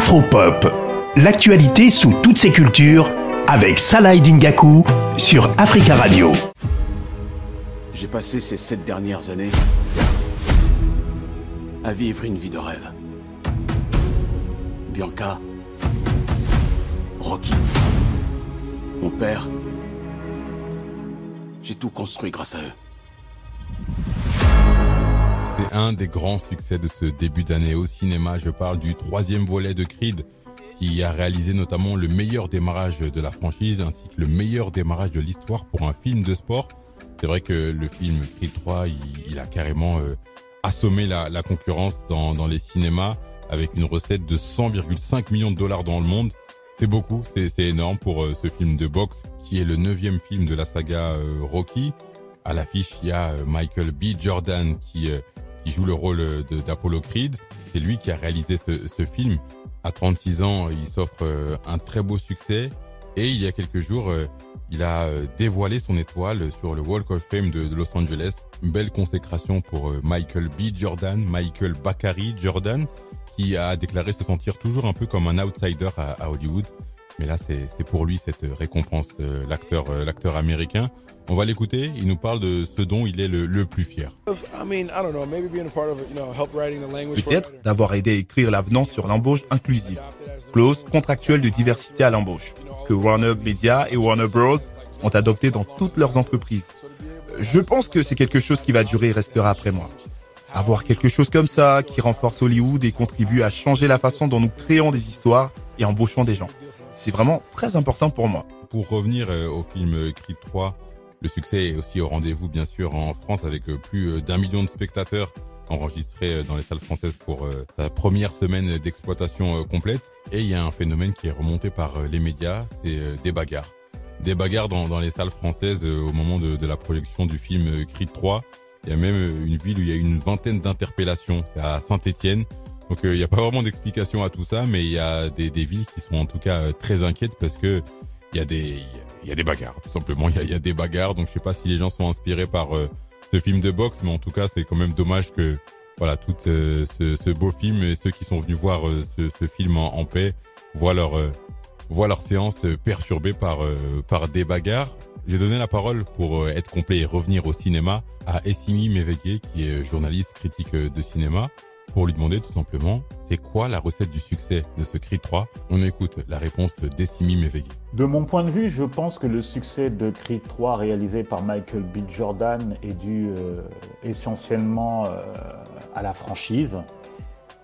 Afropop, l'actualité sous toutes ses cultures avec Salah Dingaku sur Africa Radio. J'ai passé ces sept dernières années à vivre une vie de rêve. Bianca, Rocky, mon père, j'ai tout construit grâce à eux. C'est un des grands succès de ce début d'année au cinéma. Je parle du troisième volet de Creed qui a réalisé notamment le meilleur démarrage de la franchise ainsi que le meilleur démarrage de l'histoire pour un film de sport. C'est vrai que le film Creed 3, il, a carrément euh, assommé la, concurrence dans, les cinémas avec une recette de 100,5 millions de dollars dans le monde. C'est beaucoup, c'est énorme pour euh, ce film de boxe qui est le neuvième film de la saga euh, Rocky. À l'affiche, il y a Michael B. Jordan qui qui joue le rôle d'Apollo Creed. C'est lui qui a réalisé ce, ce, film. À 36 ans, il s'offre euh, un très beau succès. Et il y a quelques jours, euh, il a euh, dévoilé son étoile sur le Walk of Fame de, Los Angeles. Une belle consécration pour Michael B. Jordan, Michael Bakary Jordan, qui a déclaré se sentir toujours un peu comme un outsider à Hollywood. Mais là, c'est pour lui cette récompense, l'acteur l'acteur américain. On va l'écouter, il nous parle de ce dont il est le, le plus fier. Peut-être d'avoir aidé à écrire l'avenant sur l'embauche inclusive, clause contractuelle de diversité à l'embauche, que Warner Media et Warner Bros. ont adopté dans toutes leurs entreprises. Je pense que c'est quelque chose qui va durer et restera après moi. Avoir quelque chose comme ça qui renforce Hollywood et contribue à changer la façon dont nous créons des histoires et embauchons des gens. C'est vraiment très important pour moi. Pour revenir euh, au film Creed 3, le succès est aussi au rendez-vous, bien sûr, en France, avec euh, plus euh, d'un million de spectateurs enregistrés dans les salles françaises pour sa première semaine d'exploitation complète. Et il y a un phénomène qui est remonté par les médias, c'est des bagarres. Des bagarres dans, les salles françaises au moment de, de, la projection du film Creed 3. Il y a même une ville où il y a une vingtaine d'interpellations, c'est à Saint-Étienne. Donc il n'y a pas vraiment d'explication à tout ça, mais il y a des, des villes qui sont en tout cas très inquiètes parce que il y a des y a des bagarres, tout simplement. Il y a, y a, des bagarres, donc je sais pas si les gens sont inspirés par euh, ce film de boxe, mais en tout cas, c'est quand même dommage que voilà tout euh, ce, ce, beau film et ceux qui sont venus voir euh, ce, ce, film en, paix voient leur voient leur séance perturbée par par des bagarres. J'ai donné la parole pour être complet et revenir au cinéma à Essimi Mévegué, qui est journaliste critique de cinéma pour lui demander tout simplement c'est quoi la recette du succès de ce Creed 3. On écoute la réponse d'Essimi Mévegué. De mon point de vue, je pense que le succès de Creed 3 réalisé par Michael B. Jordan est dû euh, essentiellement euh, à la franchise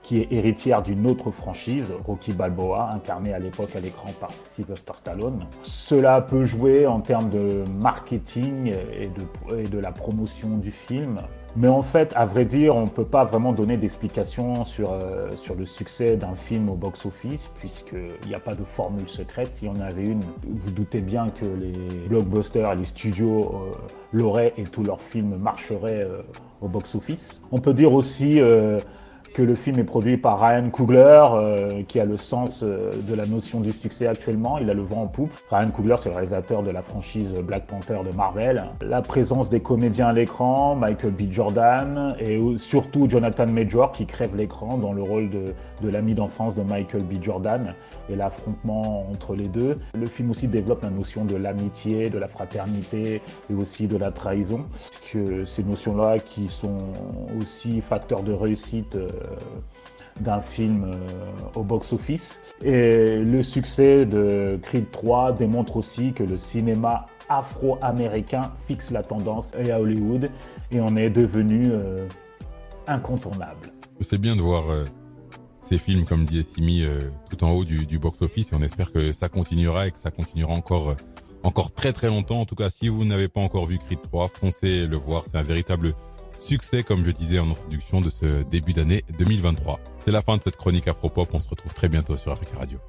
qui est héritière d'une autre franchise, Rocky Balboa, incarné à l'époque à l'écran par Sylvester Stallone. Cela peut jouer en termes de marketing et de, et de la promotion du film. Mais en fait, à vrai dire, on ne peut pas vraiment donner d'explication sur, euh, sur le succès d'un film au box-office, puisqu'il n'y a pas de formule secrète. Si on avait une, vous doutez bien que les blockbusters, les studios euh, l'auraient et tous leurs films marcheraient euh, au box-office. On peut dire aussi que le film est produit par Ryan Coogler, euh, qui a le sens euh, de la notion du succès actuellement. Il a le vent en poupe. Ryan Coogler, c'est le réalisateur de la franchise Black Panther de Marvel. La présence des comédiens à l'écran, Michael B. Jordan, et surtout Jonathan Major, qui crève l'écran dans le rôle de, de l'ami d'enfance de Michael B. Jordan, et l'affrontement entre les deux. Le film aussi développe la notion de l'amitié, de la fraternité, et aussi de la trahison. Que ces notions-là qui sont aussi facteurs de réussite euh, d'un film euh, au box-office. Et le succès de Creed 3 démontre aussi que le cinéma afro-américain fixe la tendance à Hollywood et on est devenu euh, incontournable. C'est bien de voir ces films, comme dit Essimi, tout en haut du, du box-office et on espère que ça continuera et que ça continuera encore, encore très très longtemps. En tout cas, si vous n'avez pas encore vu Creed 3, foncez le voir. C'est un véritable succès, comme je disais en introduction de ce début d'année 2023. C'est la fin de cette chronique Afropop. On se retrouve très bientôt sur Africa Radio.